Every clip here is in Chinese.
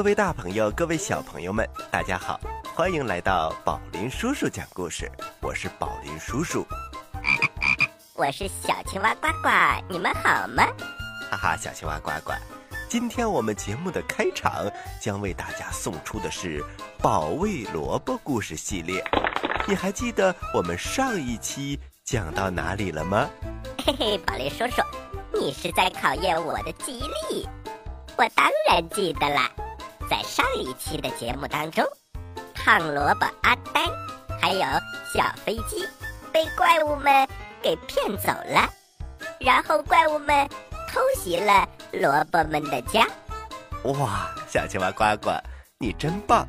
各位大朋友，各位小朋友们，大家好，欢迎来到宝林叔叔讲故事。我是宝林叔叔，我是小青蛙呱呱，你们好吗？哈哈，小青蛙呱呱。今天我们节目的开场将为大家送出的是《保卫萝卜》故事系列。你还记得我们上一期讲到哪里了吗？嘿嘿，宝林叔叔，你是在考验我的记忆力？我当然记得啦，在上一期的节目当中，胖萝卜阿呆还有小飞机被怪物们给骗走了，然后怪物们偷袭了萝卜们的家。哇，小青蛙呱呱，你真棒！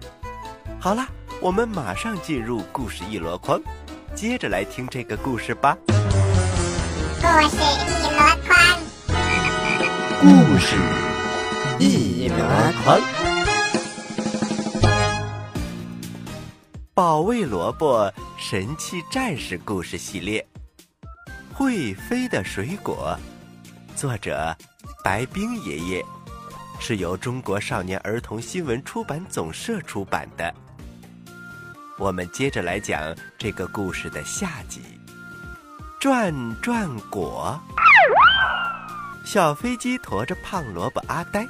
好了，我们马上进入故事一箩筐，接着来听这个故事吧。故事一箩筐，故事一箩筐，保卫萝卜神器战士故事系列，《会飞的水果》，作者白冰爷爷，是由中国少年儿童新闻出版总社出版的。我们接着来讲这个故事的下集，《转转果》。小飞机驮着胖萝卜阿呆，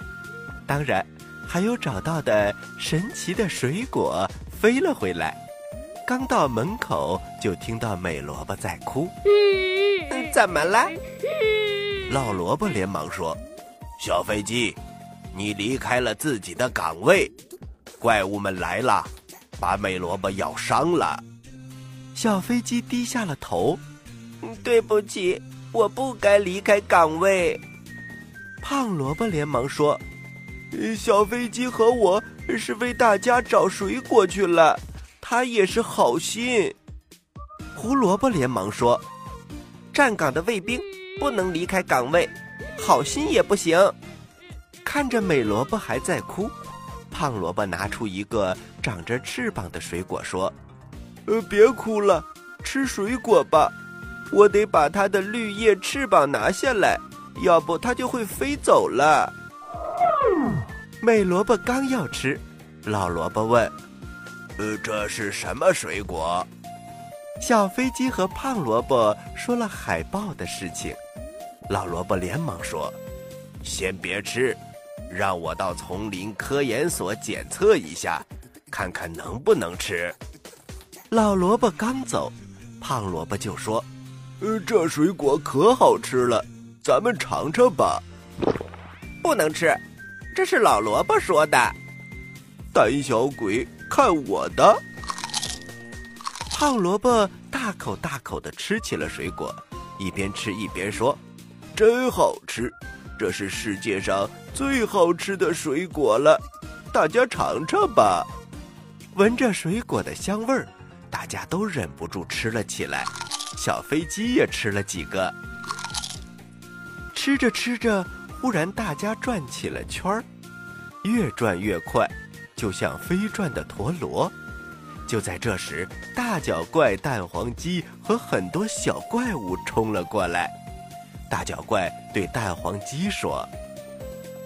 当然还有找到的神奇的水果飞了回来。刚到门口，就听到美萝卜在哭。怎么了？老萝卜连忙说：“小飞机，你离开了自己的岗位，怪物们来了，把美萝卜咬伤了。”小飞机低下了头：“对不起，我不该离开岗位。”胖萝卜连忙说：“小飞机和我是为大家找水果去了，他也是好心。”胡萝卜连忙说：“站岗的卫兵不能离开岗位，好心也不行。”看着美萝卜还在哭，胖萝卜拿出一个长着翅膀的水果说：“呃，别哭了，吃水果吧。我得把它的绿叶翅膀拿下来。”要不它就会飞走了。美萝卜刚要吃，老萝卜问：“呃，这是什么水果？”小飞机和胖萝卜说了海豹的事情。老萝卜连忙说：“先别吃，让我到丛林科研所检测一下，看看能不能吃。”老萝卜刚走，胖萝卜就说：“呃，这水果可好吃了。”咱们尝尝吧。不能吃，这是老萝卜说的。胆小鬼，看我的！胖萝卜大口大口的吃起了水果，一边吃一边说：“真好吃，这是世界上最好吃的水果了，大家尝尝吧。”闻着水果的香味儿，大家都忍不住吃了起来。小飞机也吃了几个。吃着吃着，忽然大家转起了圈儿，越转越快，就像飞转的陀螺。就在这时，大脚怪、蛋黄鸡和很多小怪物冲了过来。大脚怪对蛋黄鸡说：“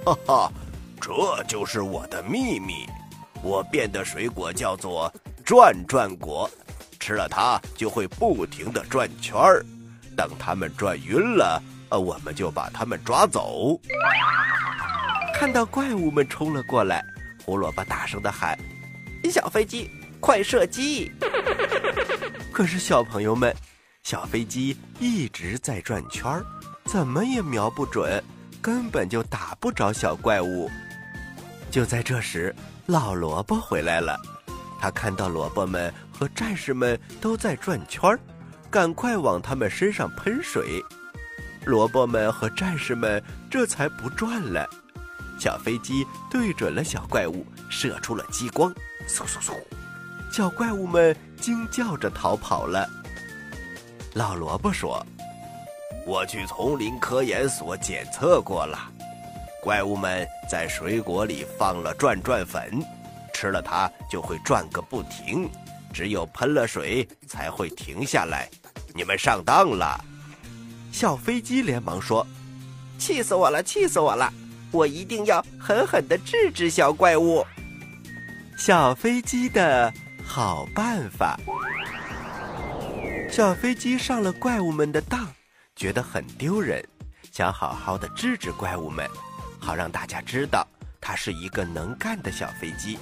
哈哈，这就是我的秘密，我变的水果叫做转转果，吃了它就会不停的转圈儿，等它们转晕了。”我们就把他们抓走。看到怪物们冲了过来，胡萝卜大声的喊：“小飞机，快射击！”可是小朋友们，小飞机一直在转圈儿，怎么也瞄不准，根本就打不着小怪物。就在这时，老萝卜回来了，他看到萝卜们和战士们都在转圈儿，赶快往他们身上喷水。萝卜们和战士们这才不转了。小飞机对准了小怪物，射出了激光，嗖嗖嗖！小怪物们惊叫着逃跑了。老萝卜说：“我去丛林科研所检测过了，怪物们在水果里放了转转粉，吃了它就会转个不停，只有喷了水才会停下来。你们上当了！”小飞机连忙说：“气死我了，气死我了！我一定要狠狠地治治小怪物。”小飞机的好办法。小飞机上了怪物们的当，觉得很丢人，想好好的治治怪物们，好让大家知道他是一个能干的小飞机。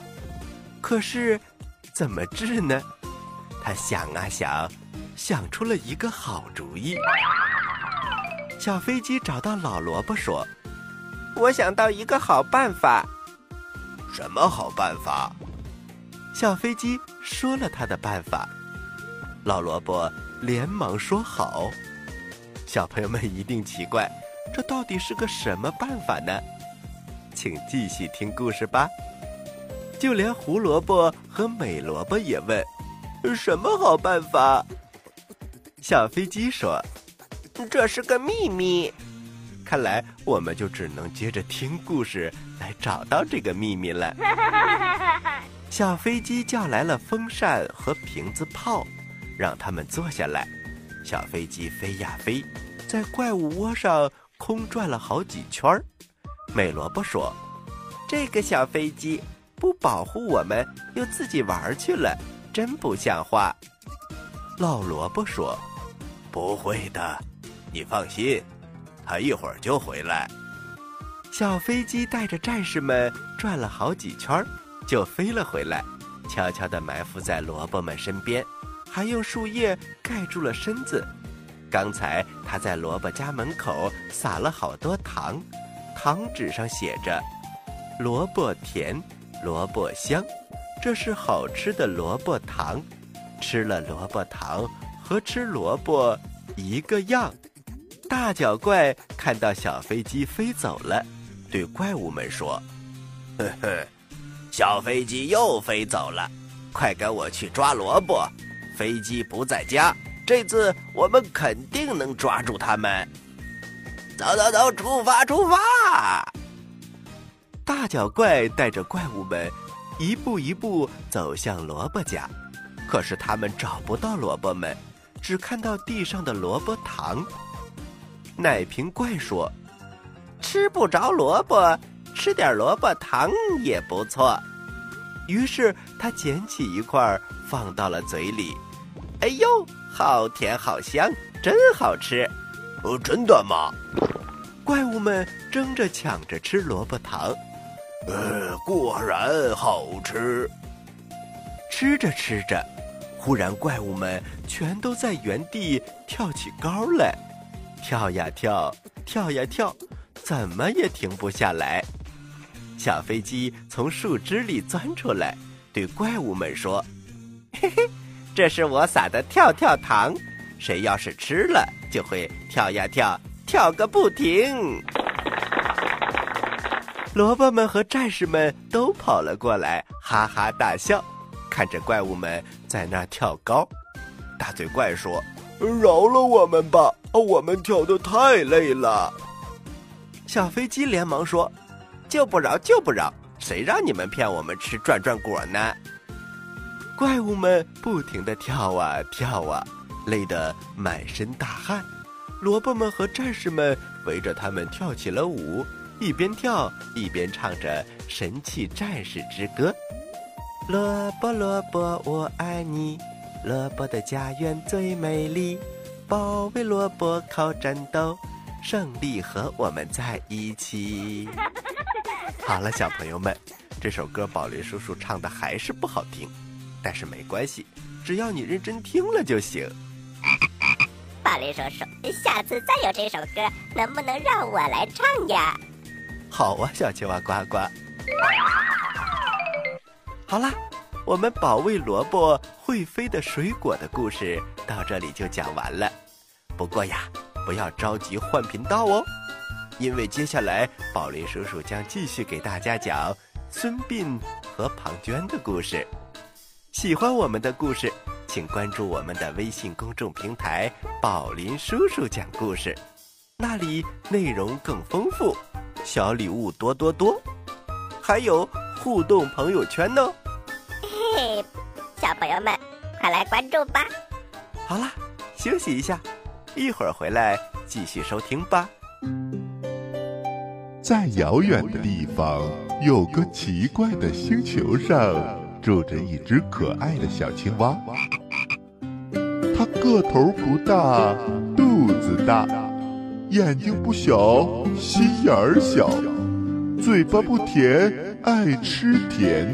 可是，怎么治呢？他想啊想，想出了一个好主意。小飞机找到老萝卜说：“我想到一个好办法。”什么好办法？小飞机说了他的办法。老萝卜连忙说好。小朋友们一定奇怪，这到底是个什么办法呢？请继续听故事吧。就连胡萝卜和美萝卜也问：“什么好办法？”小飞机说。这是个秘密，看来我们就只能接着听故事来找到这个秘密了。小飞机叫来了风扇和瓶子炮，让他们坐下来。小飞机飞呀飞，在怪物窝上空转了好几圈儿。美萝卜说：“这个小飞机不保护我们，又自己玩去了，真不像话。”老萝卜说：“不会的。”你放心，他一会儿就回来。小飞机带着战士们转了好几圈，就飞了回来，悄悄地埋伏在萝卜们身边，还用树叶盖住了身子。刚才他在萝卜家门口撒了好多糖，糖纸上写着：“萝卜甜，萝卜香，这是好吃的萝卜糖，吃了萝卜糖和吃萝卜一个样。”大脚怪看到小飞机飞走了，对怪物们说：“呵呵，小飞机又飞走了，快跟我去抓萝卜。飞机不在家，这次我们肯定能抓住他们。走走走，出发出发！”大脚怪带着怪物们一步一步走向萝卜家，可是他们找不到萝卜们，只看到地上的萝卜糖。奶瓶怪说：“吃不着萝卜，吃点萝卜糖也不错。”于是他捡起一块放到了嘴里。“哎呦，好甜好香，真好吃！”“哦，真的吗？”怪物们争着抢着吃萝卜糖。“呃，果然好吃。”吃着吃着，忽然怪物们全都在原地跳起高来。跳呀跳，跳呀跳，怎么也停不下来。小飞机从树枝里钻出来，对怪物们说：“ 嘿嘿，这是我撒的跳跳糖，谁要是吃了，就会跳呀跳，跳个不停。”萝卜们和战士们都跑了过来，哈哈大笑，看着怪物们在那跳高。大嘴怪说：“饶了我们吧！”我们跳的太累了，小飞机连忙说：“就不饶，就不饶！谁让你们骗我们吃转转果呢？”怪物们不停的跳啊跳啊，累得满身大汗。萝卜们和战士们围着他们跳起了舞，一边跳一边唱着神气战士之歌：“萝卜萝卜我爱你，萝卜的家园最美丽。”保卫萝卜靠战斗，胜利和我们在一起。好了，小朋友们，这首歌宝林叔叔唱的还是不好听，但是没关系，只要你认真听了就行。宝林叔叔，下次再有这首歌，能不能让我来唱呀？好啊，小青蛙呱呱。好啦，我们保卫萝卜会飞的水果的故事到这里就讲完了。不过呀，不要着急换频道哦，因为接下来宝林叔叔将继续给大家讲孙膑和庞涓的故事。喜欢我们的故事，请关注我们的微信公众平台“宝林叔叔讲故事”，那里内容更丰富，小礼物多多多，还有互动朋友圈呢。嘿，小朋友们，快来关注吧！好啦，休息一下，一会儿回来继续收听吧。在遥远的地方，有个奇怪的星球上，住着一只可爱的小青蛙。它个头不大，肚子大，眼睛不小，心眼儿小，嘴巴不甜，爱吃甜，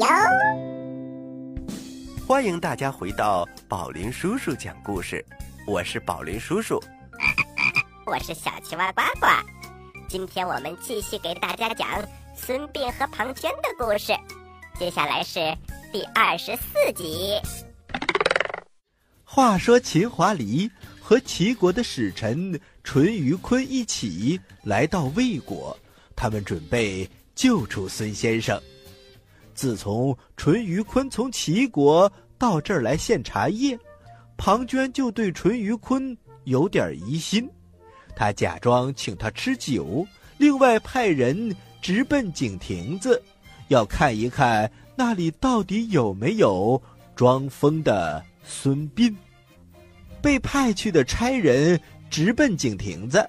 哟。欢迎大家回到宝林叔叔讲故事，我是宝林叔叔。我是小青蛙呱呱，今天我们继续给大家讲孙膑和庞涓的故事，接下来是第二十四集。话说秦华黎和齐国的使臣淳于髡一起来到魏国，他们准备救出孙先生。自从淳于髡从齐国到这儿来献茶叶，庞涓就对淳于髡有点疑心。他假装请他吃酒，另外派人直奔井亭子，要看一看那里到底有没有装疯的孙膑。被派去的差人直奔井亭子，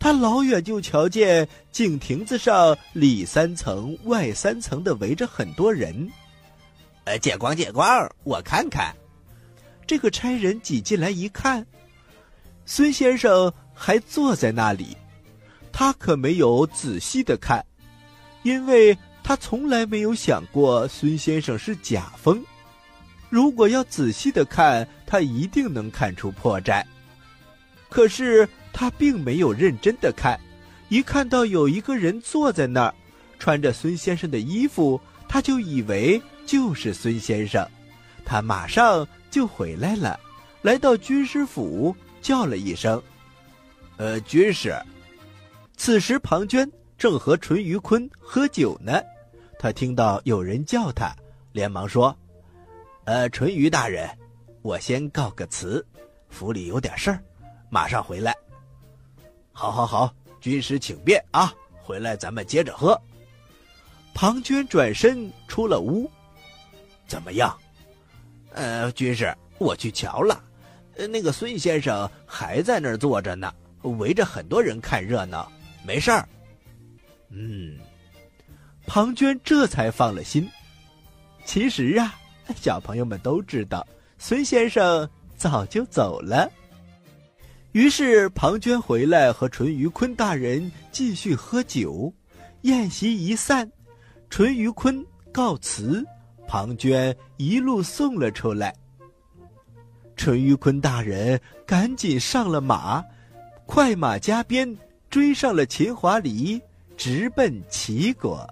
他老远就瞧见井亭子上里三层外三层的围着很多人。呃，借光借光，我看看。这个差人挤进来一看，孙先生。还坐在那里，他可没有仔细的看，因为他从来没有想过孙先生是假疯。如果要仔细的看，他一定能看出破绽。可是他并没有认真的看，一看到有一个人坐在那儿，穿着孙先生的衣服，他就以为就是孙先生，他马上就回来了，来到军师府，叫了一声。呃，军师。此时庞涓正和淳于髡喝酒呢，他听到有人叫他，连忙说：“呃，淳于大人，我先告个辞，府里有点事儿，马上回来。”好，好，好，军师请便啊！回来咱们接着喝。庞涓转身出了屋，怎么样？呃，军师，我去瞧了，呃，那个孙先生还在那儿坐着呢。围着很多人看热闹，没事儿。嗯，庞涓这才放了心。其实啊，小朋友们都知道，孙先生早就走了。于是庞涓回来和淳于髡大人继续喝酒。宴席一散，淳于髡告辞，庞涓一路送了出来。淳于髡大人赶紧上了马。快马加鞭追上了秦华黎，直奔齐国。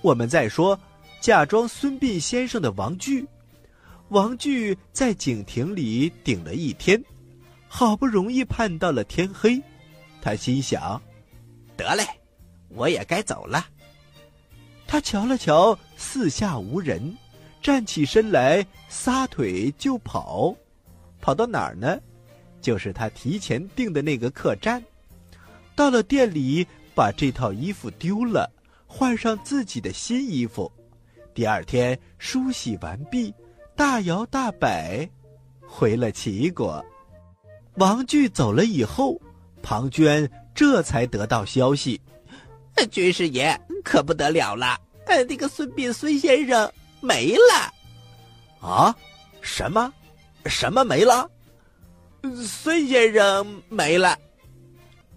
我们再说，假装孙膑先生的王巨，王巨在井亭里顶了一天，好不容易盼到了天黑，他心想：得嘞，我也该走了。他瞧了瞧四下无人，站起身来，撒腿就跑，跑到哪儿呢？就是他提前订的那个客栈，到了店里，把这套衣服丢了，换上自己的新衣服。第二天梳洗完毕，大摇大摆回了齐国。王巨走了以后，庞涓这才得到消息：军师爷可不得了了，呃，那个孙膑孙先生没了。啊？什么？什么没了？孙先生没了，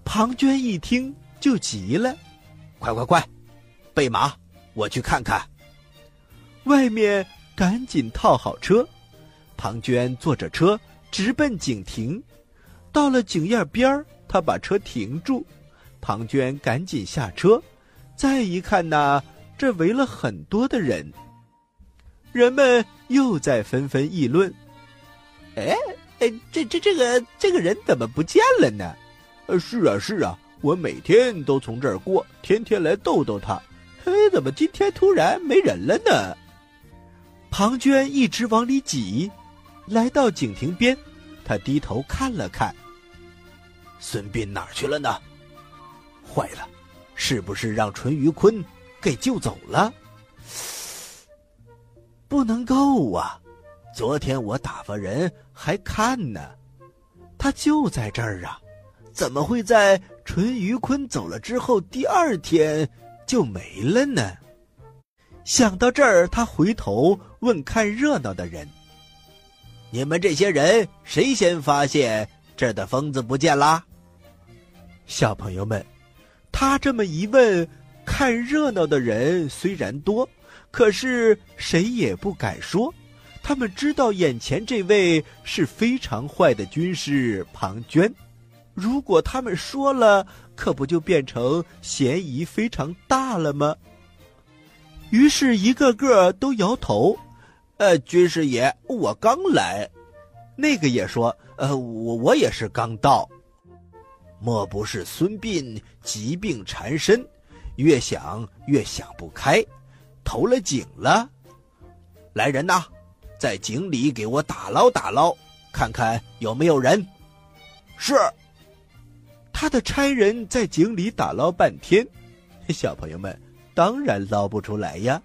庞涓一听就急了：“快快快，备马，我去看看。”外面赶紧套好车。庞涓坐着车直奔井亭，到了井沿边儿，他把车停住。庞涓赶紧下车，再一看呐，这围了很多的人。人们又在纷纷议论：“哎哎，这这这个这个人怎么不见了呢？”“呃，是啊是啊，我每天都从这儿过，天天来逗逗他。嘿，怎么今天突然没人了呢？”庞涓一直往里挤，来到井亭边，他低头看了看。孙膑哪儿去了呢？坏了，是不是让淳于髡给救走了？不能够啊！昨天我打发人还看呢，他就在这儿啊，怎么会在淳于髡走了之后第二天就没了呢？想到这儿，他回头问看热闹的人：“你们这些人谁先发现这儿的疯子不见啦？”小朋友们，他这么一问，看热闹的人虽然多。可是谁也不敢说，他们知道眼前这位是非常坏的军师庞涓。如果他们说了，可不就变成嫌疑非常大了吗？于是，一个个都摇头。呃，军师爷，我刚来。那个也说，呃，我我也是刚到。莫不是孙膑疾病缠身，越想越想不开。投了井了，来人呐，在井里给我打捞打捞，看看有没有人。是。他的差人在井里打捞半天，小朋友们当然捞不出来呀。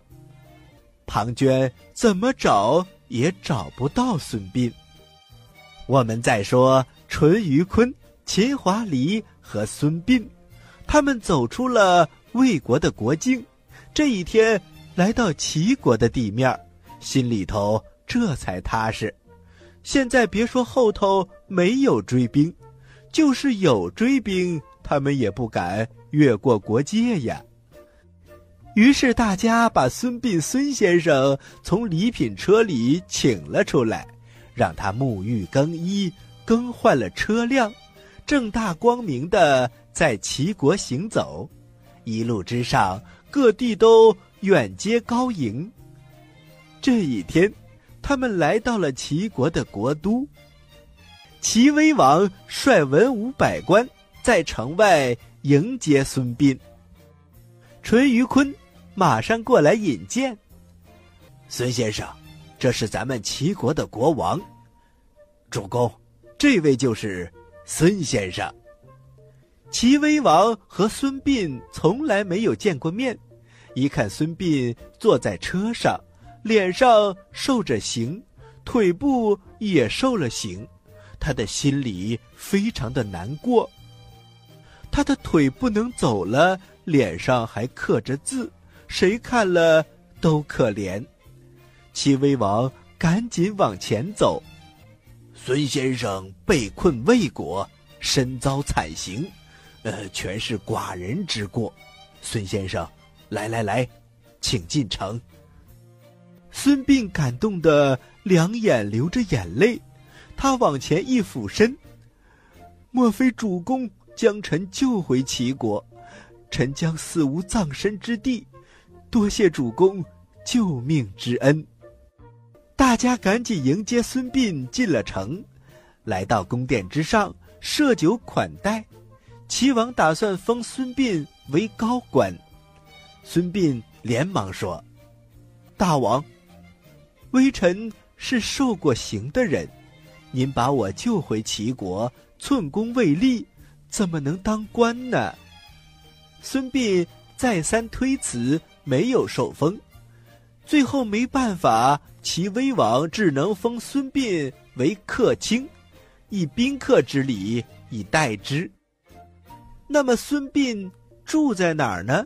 庞涓怎么找也找不到孙膑。我们再说淳于髡、秦华黎和孙膑，他们走出了魏国的国境，这一天。来到齐国的地面，心里头这才踏实。现在别说后头没有追兵，就是有追兵，他们也不敢越过国界呀。于是大家把孙膑孙先生从礼品车里请了出来，让他沐浴更衣，更换了车辆，正大光明的在齐国行走。一路之上，各地都。远接高迎。这一天，他们来到了齐国的国都。齐威王率文武百官在城外迎接孙膑。淳于髡马上过来引荐。孙先生，这是咱们齐国的国王。主公，这位就是孙先生。齐威王和孙膑从来没有见过面。一看孙膑坐在车上，脸上受着刑，腿部也受了刑，他的心里非常的难过。他的腿不能走了，脸上还刻着字，谁看了都可怜。齐威王赶紧往前走，孙先生被困魏国，身遭惨刑，呃，全是寡人之过。孙先生。来来来，请进城。孙膑感动的两眼流着眼泪，他往前一俯身：“莫非主公将臣救回齐国？臣将死无葬身之地，多谢主公救命之恩。”大家赶紧迎接孙膑进了城，来到宫殿之上设酒款待。齐王打算封孙膑为高官。孙膑连忙说：“大王，微臣是受过刑的人，您把我救回齐国，寸功未立，怎么能当官呢？”孙膑再三推辞，没有受封。最后没办法，齐威王只能封孙膑为客卿，以宾客之礼以待之。那么孙膑住在哪儿呢？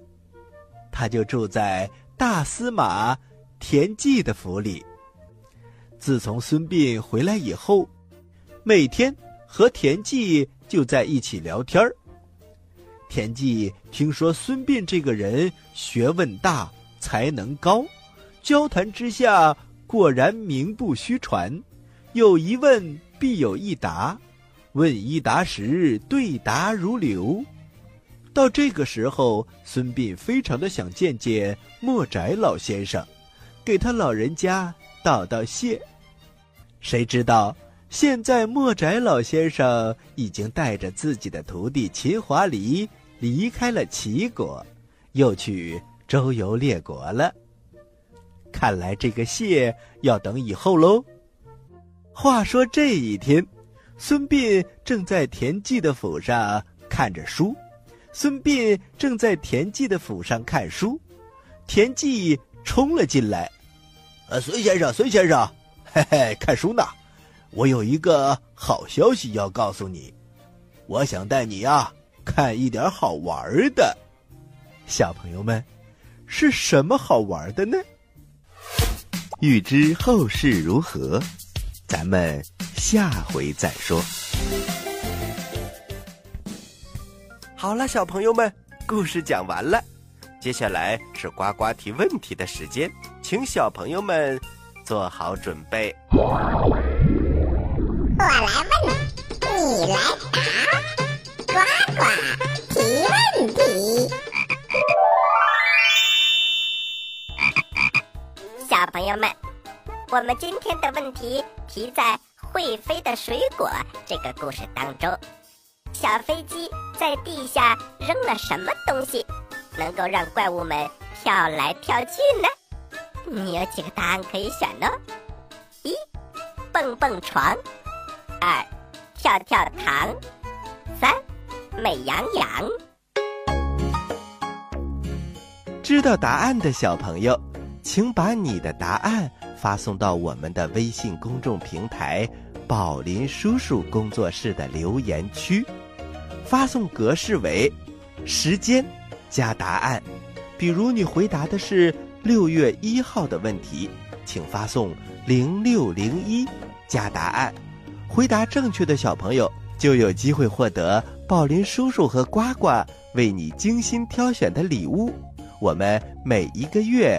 他就住在大司马田忌的府里。自从孙膑回来以后，每天和田忌就在一起聊天儿。田忌听说孙膑这个人学问大、才能高，交谈之下果然名不虚传。有一问必有一答，问一答十，对答如流。到这个时候，孙膑非常的想见见莫翟老先生，给他老人家道道谢。谁知道现在莫翟老先生已经带着自己的徒弟秦华黎离开了齐国，又去周游列国了。看来这个谢要等以后喽。话说这一天，孙膑正在田忌的府上看着书。孙膑正在田忌的府上看书，田忌冲了进来。呃，孙先生，孙先生，嘿嘿，看书呢。我有一个好消息要告诉你，我想带你呀看一点好玩的。小朋友们，是什么好玩的呢？欲知后事如何，咱们下回再说。好了，小朋友们，故事讲完了，接下来是呱呱提问题的时间，请小朋友们做好准备。我来问，你来答，呱呱提问题。朋友们，我们今天的问题提在《会飞的水果》这个故事当中。小飞机在地下扔了什么东西，能够让怪物们跳来跳去呢？你有几个答案可以选呢？一，蹦蹦床；二，跳跳糖；三，美羊羊。知道答案的小朋友，请把你的答案发送到我们的微信公众平台“宝林叔叔工作室”的留言区。发送格式为时间加答案。比如你回答的是六月一号的问题，请发送零六零一加答案。回答正确的小朋友就有机会获得宝林叔叔和呱呱为你精心挑选的礼物。我们每一个月